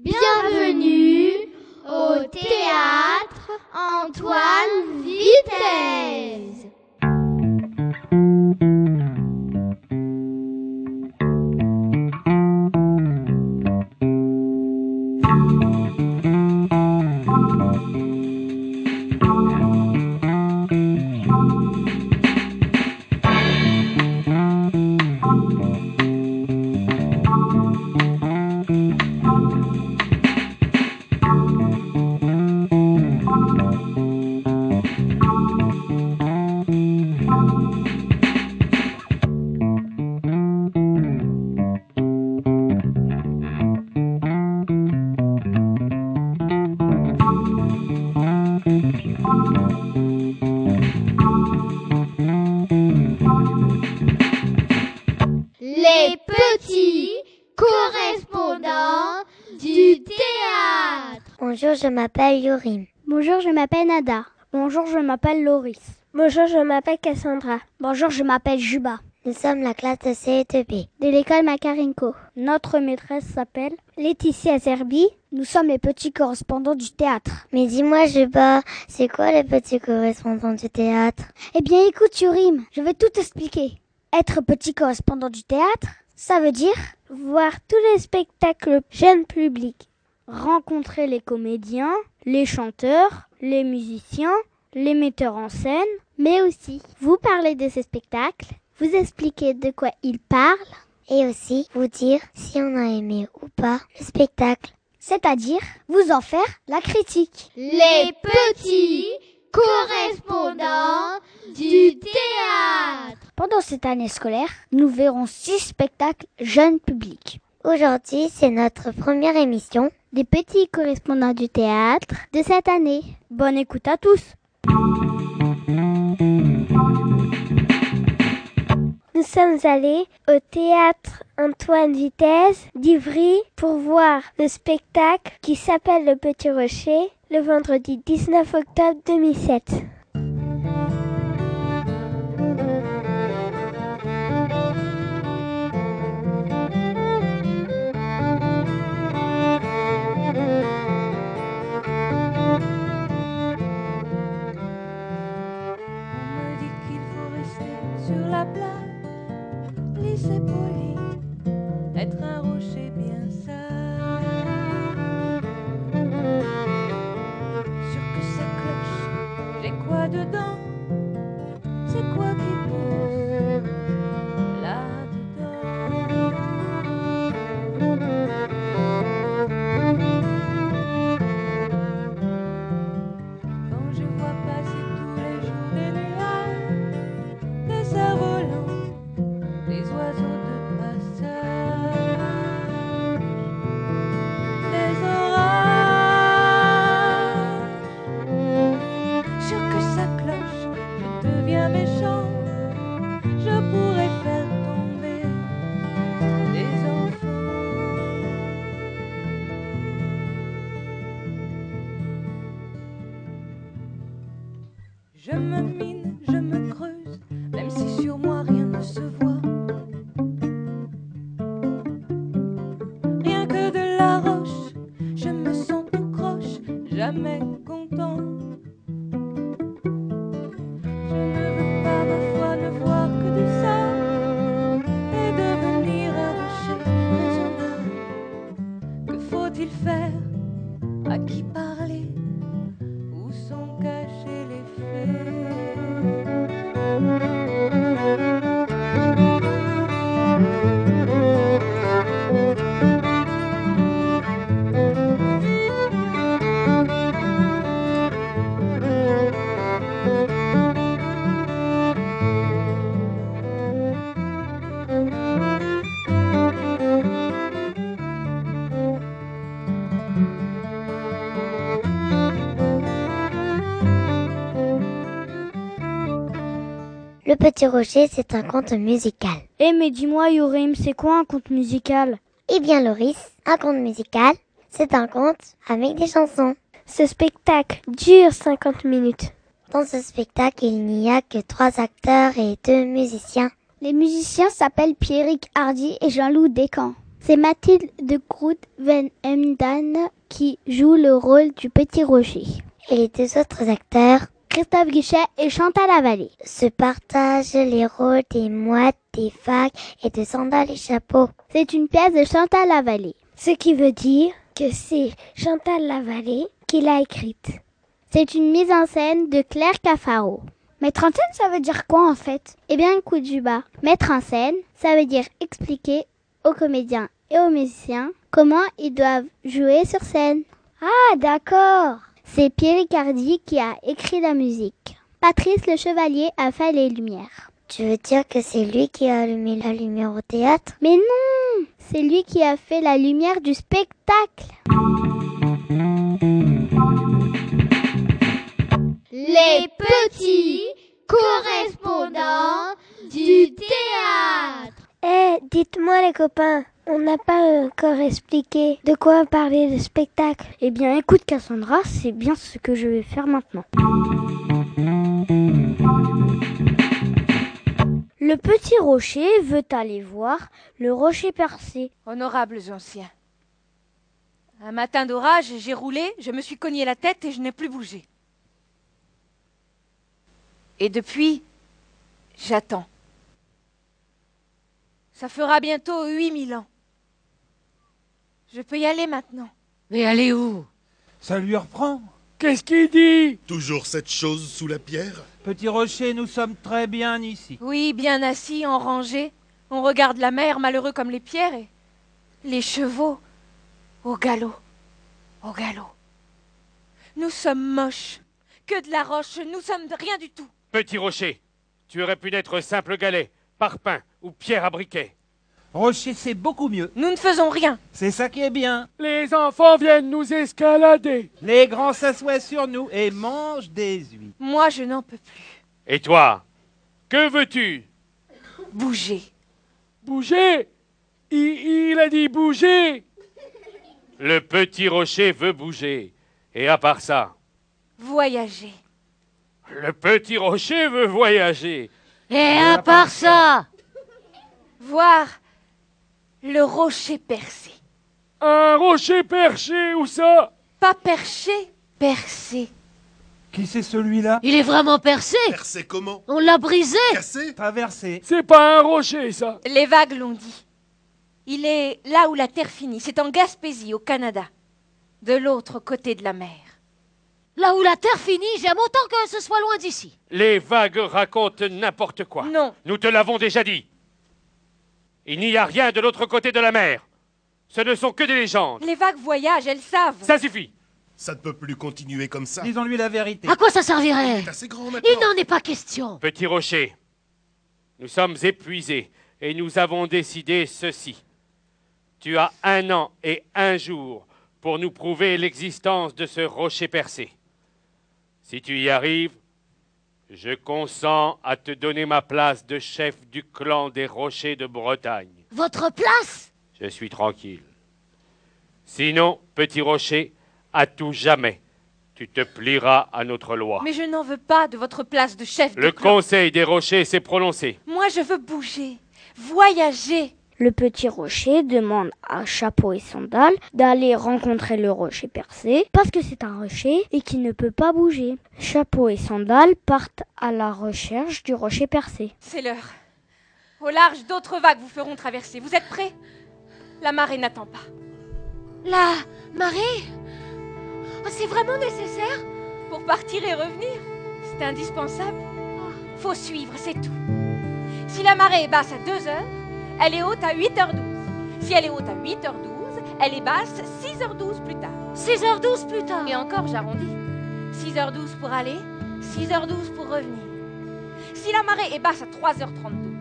Bienvenue au théâtre Antoine Vitesse. Bonjour, je m'appelle Yorim. Bonjour, je m'appelle Nada. Bonjour, je m'appelle Loris. Bonjour, je m'appelle Cassandra. Bonjour, je m'appelle Juba. Nous sommes la classe de CE2B. De l'école Makarenko. Notre maîtresse s'appelle Laetitia Zerbi. Nous sommes les petits correspondants du théâtre. Mais dis-moi, Juba, c'est quoi les petits correspondants du théâtre? Eh bien, écoute, Yorim, je vais tout expliquer. Être petit correspondant du théâtre, ça veut dire voir tous les spectacles jeunes publics, rencontrer les comédiens, les chanteurs, les musiciens, les metteurs en scène, mais aussi vous parler de ces spectacles, vous expliquer de quoi ils parlent, et aussi vous dire si on a aimé ou pas le spectacle. C'est-à-dire vous en faire la critique. Les petits correspondants du théâtre. Pendant cette année scolaire, nous verrons six spectacles jeunes publics. Aujourd'hui, c'est notre première émission des petits correspondants du théâtre de cette année. Bonne écoute à tous. Nous sommes allés au théâtre Antoine Vitesse d'Ivry pour voir le spectacle qui s'appelle Le Petit Rocher le vendredi 19 octobre 2007. À qui Petit Rocher, c'est un conte musical. Eh mais dis-moi Yorim, c'est quoi un conte musical? Eh bien Loris, un conte musical, c'est un conte avec des chansons. Ce spectacle dure 50 minutes. Dans ce spectacle, il n'y a que trois acteurs et deux musiciens. Les musiciens s'appellent Pierrick Hardy et Jean-Loup Descamps. C'est Mathilde de Groot Van Emden qui joue le rôle du petit rocher. Et les deux autres acteurs Christophe Guichet et Chantal Lavallée. se partagent les rôles des mouettes, des vagues et de sandales et chapeaux. C'est une pièce de Chantal Lavallée. Ce qui veut dire que c'est Chantal Lavallée qui l'a écrite. C'est une mise en scène de Claire Cafaro. Mettre en scène, ça veut dire quoi en fait? Eh bien, écoute Juba. Mettre en scène, ça veut dire expliquer aux comédiens et aux musiciens comment ils doivent jouer sur scène. Ah, d'accord. C'est Pierre Ricardi qui a écrit la musique. Patrice le Chevalier a fait les lumières. Tu veux dire que c'est lui qui a allumé la lumière au théâtre? Mais non C'est lui qui a fait la lumière du spectacle. Les petits correspondants du théâtre. Eh, dites-moi les copains, on n'a pas encore expliqué de quoi parler le spectacle. Eh bien, écoute Cassandra, c'est bien ce que je vais faire maintenant. Le petit rocher veut aller voir le rocher percé. Honorables anciens. Un matin d'orage, j'ai roulé, je me suis cogné la tête et je n'ai plus bougé. Et depuis, j'attends. Ça fera bientôt 8000 ans. Je peux y aller maintenant. Mais allez où? Ça lui reprend. Qu'est-ce qu'il dit? Toujours cette chose sous la pierre? Petit rocher, nous sommes très bien ici. Oui, bien assis, en rangée. On regarde la mer, malheureux comme les pierres, et les chevaux au galop, au galop. Nous sommes moches, que de la roche, nous sommes de rien du tout. Petit rocher, tu aurais pu n'être simple galet, parpaing ou pierre à briquet. Rocher, c'est beaucoup mieux. Nous ne faisons rien. C'est ça qui est bien. Les enfants viennent nous escalader. Les grands s'assoient sur nous et mangent des huîtres. Moi, je n'en peux plus. Et toi Que veux-tu? Bouger. Bouger? Il, il a dit bouger Le petit rocher veut bouger. Et à part ça, Voyager. le petit rocher veut voyager. Et à part ça? Voir le rocher percé. Un rocher perché, où ça? Pas perché, percé. Qui c'est celui-là? Il est vraiment percé Percé comment? On l'a brisé Cassé? Traversé. C'est pas un rocher, ça. Les vagues l'ont dit. Il est là où la terre finit. C'est en Gaspésie, au Canada. De l'autre côté de la mer. Là où la terre finit, j'aime autant que ce soit loin d'ici. Les vagues racontent n'importe quoi. Non. Nous te l'avons déjà dit. Il n'y a rien de l'autre côté de la mer. Ce ne sont que des légendes. Les vagues voyagent, elles savent. Ça suffit. Ça ne peut plus continuer comme ça. Disons-lui la vérité. À quoi ça servirait C'est assez grand maintenant. Il n'en est pas question. Petit rocher, nous sommes épuisés et nous avons décidé ceci. Tu as un an et un jour pour nous prouver l'existence de ce rocher percé. Si tu y arrives, je consens à te donner ma place de chef du clan des rochers de Bretagne. Votre place? Je suis tranquille. Sinon, petit rocher, à tout jamais, tu te plieras à notre loi. Mais je n'en veux pas de votre place de chef Le de clan. conseil des rochers s'est prononcé. Moi, je veux bouger, voyager. Le petit rocher demande à Chapeau et Sandal d'aller rencontrer le rocher percé parce que c'est un rocher et qu'il ne peut pas bouger. Chapeau et Sandal partent à la recherche du rocher percé. C'est l'heure. Au large, d'autres vagues vous feront traverser. Vous êtes prêts? La marée n'attend pas. La marée? Oh, C'est vraiment nécessaire? Pour partir et revenir, c'est indispensable. Faut suivre, c'est tout. Si la marée est basse à 2 heures, elle est haute à 8h12. Si elle est haute à 8h12, elle est basse 6h12 plus tard. 6h12 plus tard. Et encore, j'arrondis. 6h12 pour aller, 6h12 pour revenir. Si la marée est basse à 3h32,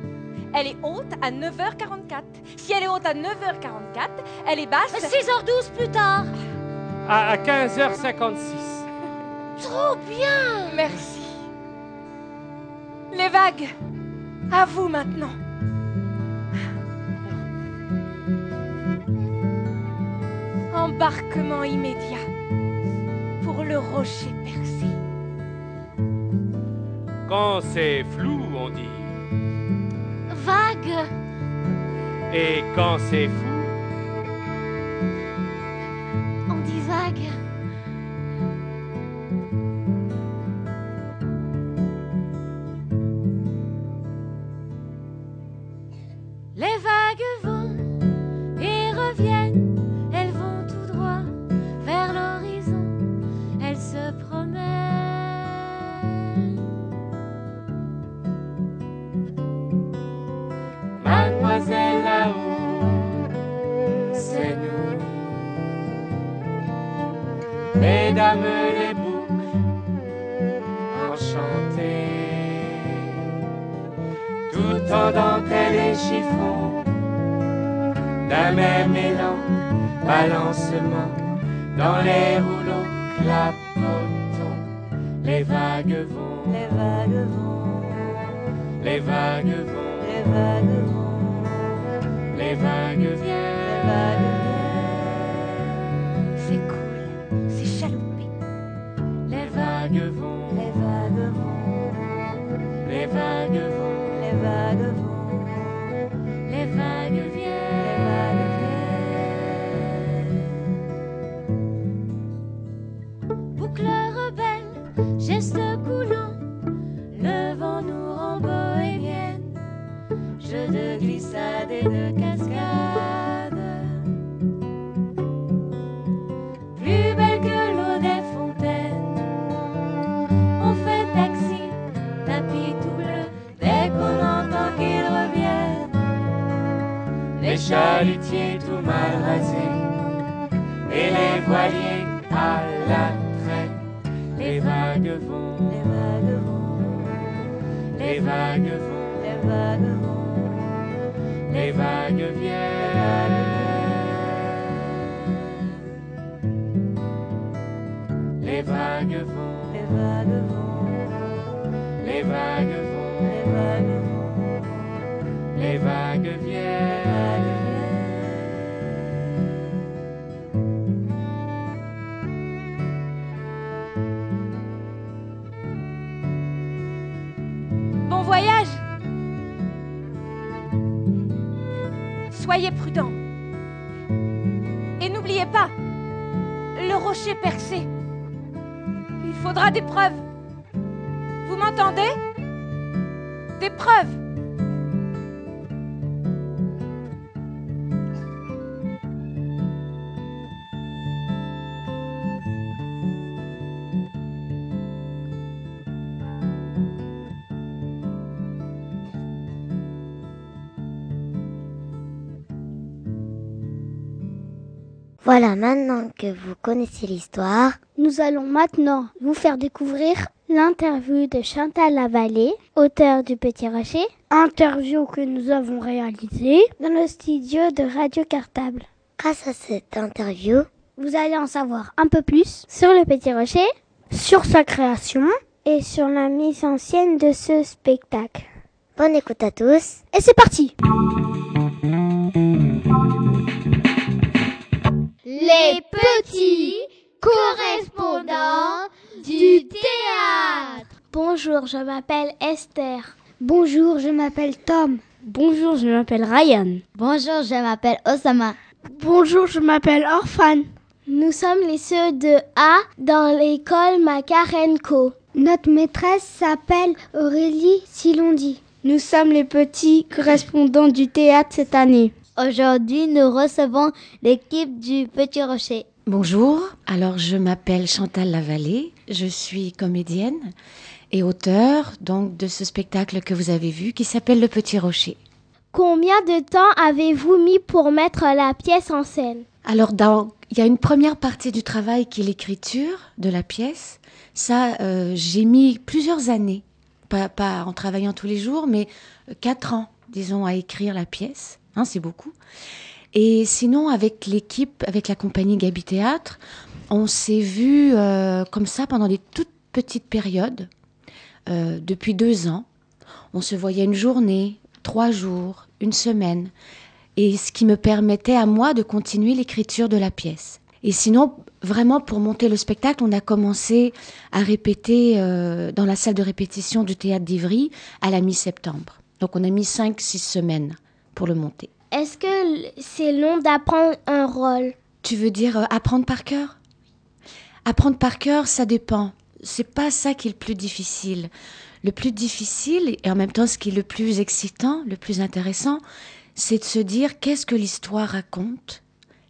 elle est haute à 9h44. Si elle est haute à 9h44, elle est basse... 6h12 plus tard. À, à 15h56. Trop bien Merci. Les vagues, à vous maintenant. Embarquement immédiat pour le rocher percé. Quand c'est flou, on dit. Vague Et quand c'est fou, Les vagues vagues vont, les vagues vont, les vagues vont, les vagues vont, les vagues viennent. Les vagues vont, les vagues vont, les vagues vont, les vagues vont, les vagues viennent. Soyez prudents. Et n'oubliez pas, le rocher percé. Il faudra des preuves. Vous m'entendez? Des preuves. Voilà, maintenant que vous connaissez l'histoire, Nous allons maintenant vous faire découvrir l'interview de Chantal Lavallée, auteur du Petit Rocher. Interview que nous avons réalisée dans le studio de Radio Cartable. grâce à cette interview, Vous allez en savoir un peu plus sur le Petit Rocher, sur sa création et sur la mise en scène de ce spectacle. bonne écoute à tous. Et c'est parti Les petits correspondants du théâtre. Bonjour, je m'appelle Esther. Bonjour, je m'appelle Tom. Bonjour, je m'appelle Ryan. Bonjour, je m'appelle Osama. Bonjour, je m'appelle Orphan. Nous sommes les ceux de A dans l'école Makarenko. Notre maîtresse s'appelle Aurélie Silondi. Nous sommes les petits correspondants du théâtre cette année. Aujourd'hui, nous recevons l'équipe du Petit Rocher. Bonjour, alors je m'appelle Chantal Lavallée, je suis comédienne et auteur donc de ce spectacle que vous avez vu qui s'appelle Le Petit Rocher. Combien de temps avez-vous mis pour mettre la pièce en scène? Alors dans, il y a une première partie du travail qui est l'écriture de la pièce. Ça, euh, j'ai mis plusieurs années, pas, pas en travaillant tous les jours, mais euh, quatre ans, disons, à écrire la pièce. Hein, c'est beaucoup. Et sinon, avec l'équipe, avec la compagnie Gabi Théâtre, on s'est vu euh, comme ça pendant des toutes petites périodes, euh, depuis deux ans. On se voyait une journée, trois jours, une semaine, et ce qui me permettait à moi de continuer l'écriture de la pièce. Et sinon, vraiment, pour monter le spectacle, on a commencé à répéter euh, dans la salle de répétition du théâtre d'Ivry à la mi-septembre. Donc on a mis cinq, six semaines pour le monter. Est-ce que c'est long d'apprendre un rôle? Tu veux dire euh, apprendre par cœur? Apprendre par cœur, ça dépend. C'est pas ça qui est le plus difficile. Le plus difficile, et en même temps ce qui est le plus excitant, le plus intéressant, c'est de se dire qu'est-ce que l'histoire raconte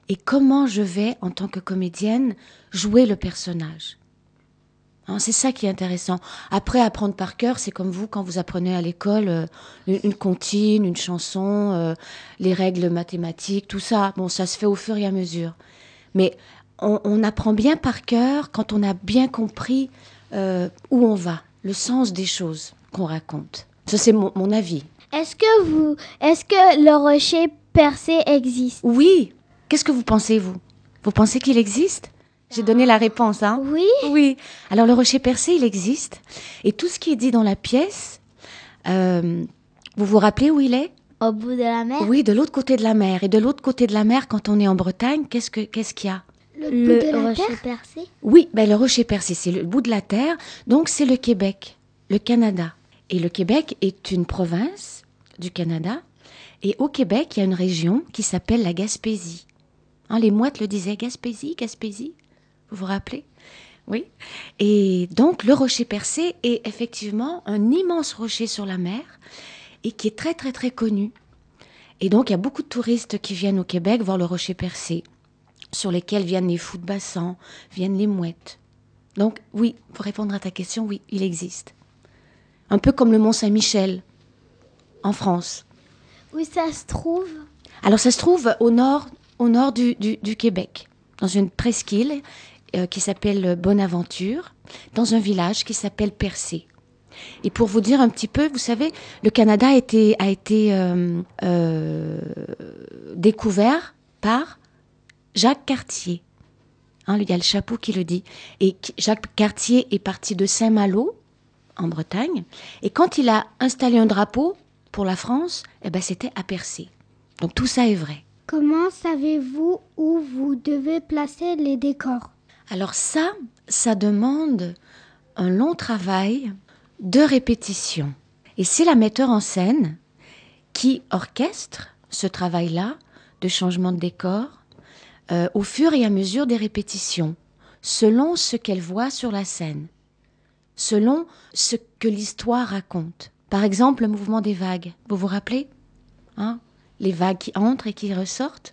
et comment je vais, en tant que comédienne, jouer le personnage? Hein, c'est ça qui est intéressant. Après, apprendre par cœur, c'est comme vous quand vous apprenez à l'école euh, une, une comptine, une chanson, euh, les règles mathématiques, tout ça. Bon, ça se fait au fur et à mesure. Mais on, on apprend bien par cœur quand on a bien compris euh, où on va, le sens des choses qu'on raconte. Ça, c'est mon, mon avis. Est-ce que vous, est-ce que le rocher percé existe? Oui. Qu'est-ce que vous pensez, vous? Vous pensez qu'il existe? J'ai donné la réponse, hein Oui. Oui. Alors, le rocher percé, il existe. Et tout ce qui est dit dans la pièce, euh, vous vous rappelez où il est? Au bout de la mer Oui, de l'autre côté de la mer. Et de l'autre côté de la mer, quand on est en Bretagne, qu'est-ce que qu'est-ce qu'il y a? Le rocher percé Oui, ben le rocher percé, c'est le bout de la terre. Donc, c'est le Québec, le Canada. Et le Québec est une province du Canada. Et au Québec, il y a une région qui s'appelle la Gaspésie. Hein, les mouettes le disaient, Gaspésie, Gaspésie? Vous vous rappelez? Oui. Et donc, le rocher percé est effectivement un immense rocher sur la mer et qui est très, très, très connu. Et donc, il y a beaucoup de touristes qui viennent au Québec voir le rocher percé, sur lesquels viennent les fous de bassin, viennent les mouettes. Donc, oui, pour répondre à ta question, oui, il existe. Un peu comme le Mont Saint-Michel, en France. Où ça se trouve Alors, ça se trouve au nord, au nord du, du- du Québec, dans une presqu'île euh, qui s'appelle Bonaventure, dans un village qui s'appelle Percé. Et pour vous dire un petit peu, vous savez, le Canada a été, euh, euh, découvert par Jacques Cartier. Hein, il y a le chapeau qui le dit. Et Jacques Cartier est parti de Saint-Malo, en Bretagne. Et quand il a installé un drapeau pour la France, eh ben, c'était à Percé. Donc tout ça est vrai. Comment savez-vous où vous devez placer les décors? Alors ça, ça demande un long travail de répétition. Et c'est la metteur en scène qui orchestre ce travail-là de changement de décor euh, au fur et à mesure des répétitions, selon ce qu'elle voit sur la scène, selon ce que l'histoire raconte. Par exemple, le mouvement des vagues. Vous vous rappelez Hein Les vagues qui entrent et qui ressortent?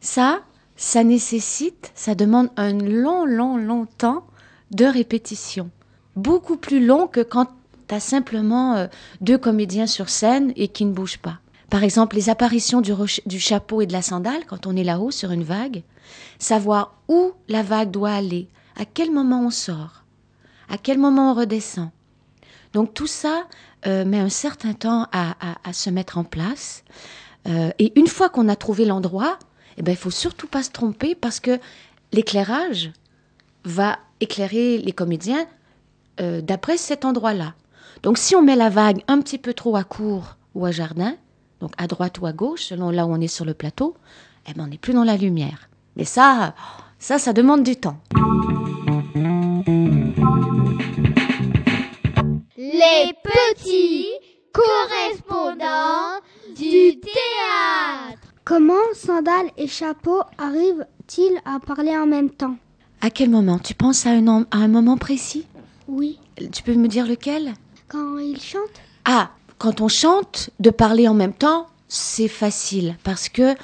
Ça, ça nécessite, ça demande un long, long, long temps de répétition. Beaucoup plus long que quand tu as simplement euh, deux comédiens sur scène et qui ne bougent pas. Par exemple, les apparitions du, chapeau et de la sandale, quand on est là-haut sur une vague, savoir où la vague doit aller, à quel moment on sort, à quel moment on redescend. Donc tout ça euh, met un certain temps à se mettre en place. Euh, et une fois qu'on a trouvé l'endroit, eh ben, il faut surtout pas se tromper parce que l'éclairage va éclairer les comédiens euh, d'après cet endroit-là. Donc si on met la vague un petit peu trop à court ou à jardin, donc à droite ou à gauche, selon là où on est sur le plateau, eh ben, on n'est plus dans la lumière. Mais ça, ça, ça demande du temps. Les petits correspondants du théâtre. Comment sandales et chapeau arrivent-ils à parler en même temps? À quel moment? Tu penses à un, en- à un moment précis? Oui, Tu peux me dire lequel? Quand ils chantent Ah, quand on chante, de parler en même temps, c'est facile parce que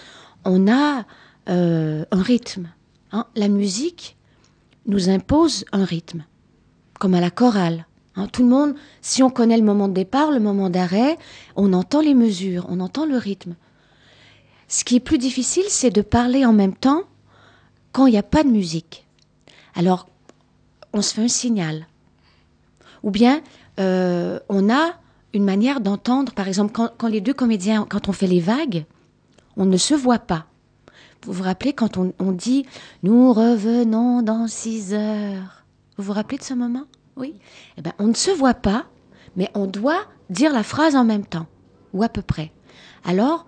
on a euh, un rythme. hein. La musique nous impose un rythme, comme à la chorale. hein. Tout le monde, si on connaît le moment de départ, le moment d'arrêt, on entend les mesures, on entend le rythme. Ce qui est plus difficile, c'est de parler en même temps quand il n'y a pas de musique. Alors, on se fait un signal. Ou bien, euh, on a une manière d'entendre, par exemple, quand, les deux comédiens, quand on fait les vagues, on ne se voit pas. Vous vous rappelez quand on, on dit « Nous revenons dans six heures ». Vous vous rappelez de ce moment? Oui Eh ben, on ne se voit pas, mais on doit dire la phrase en même temps, ou à peu près. Alors,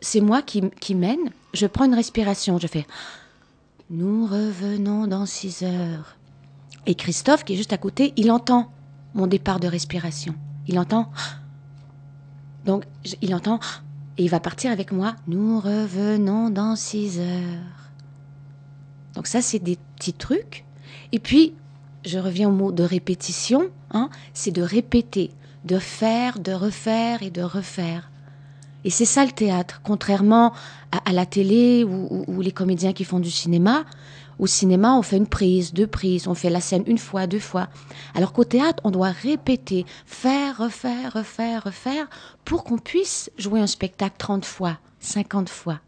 c'est moi qui, mène, je prends une respiration, je fais « Nous revenons dans six heures ». Et Christophe, qui est juste à côté, il entend mon départ de respiration. Il entend. Donc, il entend. Et il va partir avec moi. Nous revenons dans six heures. Donc ça, c'est des petits trucs. Et puis, je reviens au mot de répétition, hein, c'est de répéter, de faire, de refaire et de refaire. Et c'est ça le théâtre, contrairement à, à la télé ou, ou- ou les comédiens qui font du cinéma. Au cinéma, on fait une prise, deux prises, on fait la scène une fois, deux fois. Alors qu'au théâtre, on doit répéter, faire, refaire, refaire, refaire, pour qu'on puisse jouer un spectacle 30 fois, 50 fois.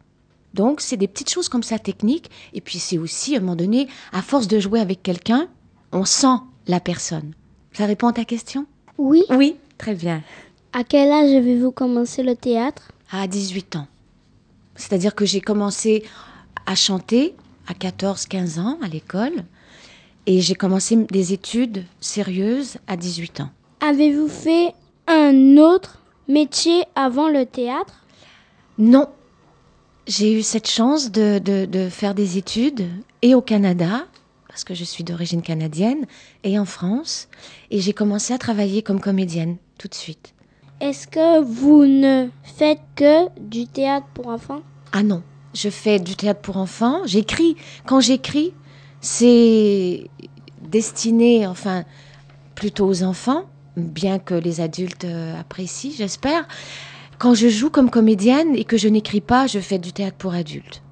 Donc, c'est des petites choses comme ça techniques. Et puis, c'est aussi, à un moment donné, à force de jouer avec quelqu'un, on sent la personne. Ça répond à ta question? Oui. Oui, très bien. À quel âge avez-vous commencé le théâtre? À 18 ans. C'est-à-dire que j'ai commencé à chanter à 14-15 ans à l'école. Et j'ai commencé des études sérieuses à 18 ans. Avez-vous fait un autre métier avant le théâtre? Non. J'ai eu cette chance de, de- de faire des études et au Canada, parce que je suis d'origine canadienne, et en France. Et j'ai commencé à travailler comme comédienne tout de suite. Est-ce que vous ne faites que du théâtre pour enfants? Ah non, je fais du théâtre pour enfants. J'écris. Quand j'écris, c'est destiné, enfin, plutôt aux enfants, bien que les adultes euh, apprécient, j'espère. Quand je joue comme comédienne et que je n'écris pas, je fais du théâtre pour adultes.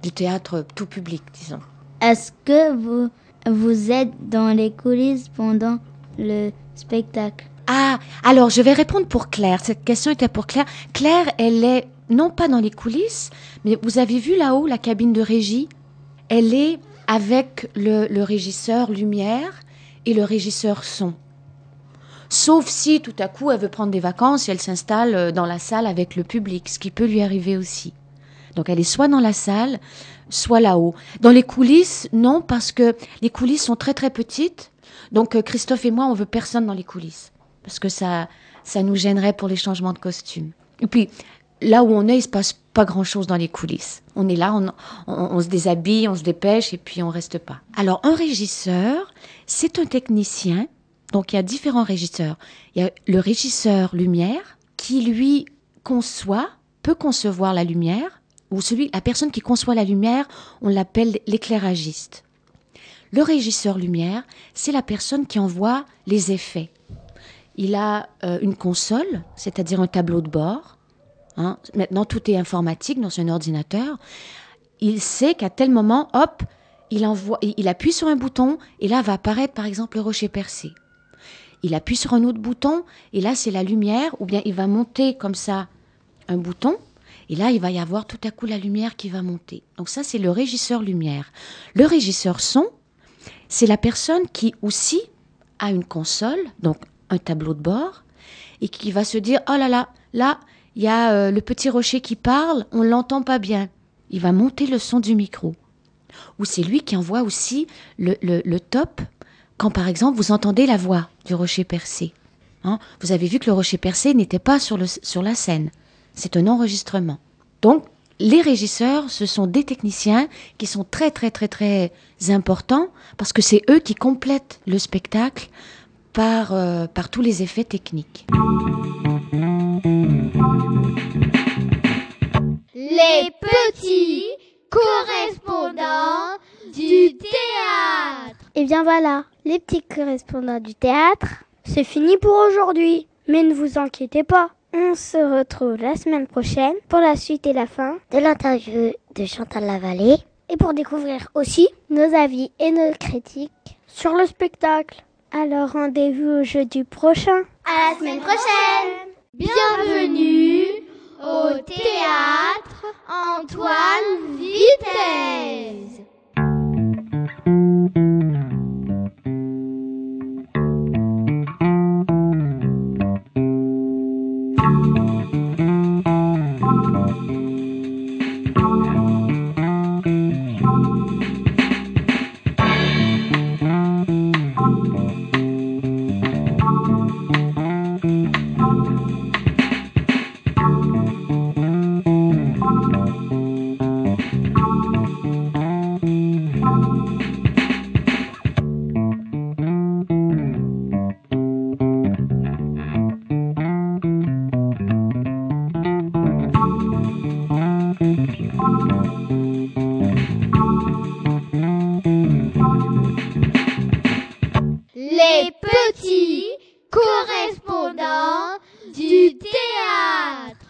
Du théâtre tout public, disons. Est-ce que vous, vous êtes dans les coulisses pendant le spectacle? Ah, alors je vais répondre pour Claire. Cette question était pour Claire. Claire, elle est non pas dans les coulisses, mais vous avez vu là-haut la cabine de régie? Elle est avec le, le régisseur lumière et le régisseur son. Sauf si tout à coup elle veut prendre des vacances et elle s'installe euh, dans la salle avec le public, ce qui peut lui arriver aussi. Donc elle est soit dans la salle, soit là-haut. Dans les coulisses, non, parce que les coulisses sont très très petites. Donc euh, Christophe et moi, on veut personne dans les coulisses. Parce que ça, ça nous gênerait pour les changements de costumes. Et puis, là où on est, il se passe pas grand-chose dans les coulisses. On est là, on se déshabille, on se dépêche et puis on reste pas. Alors, un régisseur, c'est un technicien. Donc, il y a différents régisseurs. Il y a le régisseur lumière qui, lui, conçoit, peut concevoir la lumière, ou celui, la personne qui conçoit la lumière, on l'appelle l'éclairagiste. Le régisseur lumière, c'est la personne qui envoie les effets. Il a euh, une console, c'est-à-dire un tableau de bord. hein. Maintenant, tout est informatique dans un ordinateur. Il sait qu'à tel moment, hop, il, envoie, il appuie sur un bouton et là va apparaître par exemple le rocher percé. Il appuie sur un autre bouton et là c'est la lumière ou bien il va monter comme ça un bouton et là il va y avoir tout à coup la lumière qui va monter. Donc ça c'est le régisseur lumière. Le régisseur son, c'est la personne qui aussi a une console, donc un tableau de bord, et qui va se dire, oh là là, là, il y a euh, le petit rocher qui parle, on l'entend pas bien. Il va monter le son du micro. Ou c'est lui qui envoie aussi le, le- le top quand, par exemple, vous entendez la voix du rocher percé. Hein, vous avez vu que le rocher percé n'était pas sur, le, sur la scène. C'est un enregistrement. Donc, les régisseurs, ce sont des techniciens qui sont très, très, très, très importants parce que c'est eux qui complètent le spectacle par, euh, par tous les effets techniques. Les petits correspondants du théâtre. Et Eh bien voilà, les petits correspondants du théâtre, c'est fini pour aujourd'hui. Mais ne vous inquiétez pas, on se retrouve la semaine prochaine pour la suite et la fin de l'interview de Chantal Lavallée et pour découvrir aussi nos avis et nos critiques sur le spectacle. Alors rendez-vous au jeudi prochain. À la semaine prochaine. Bienvenue au théâtre Antoine Vitesse.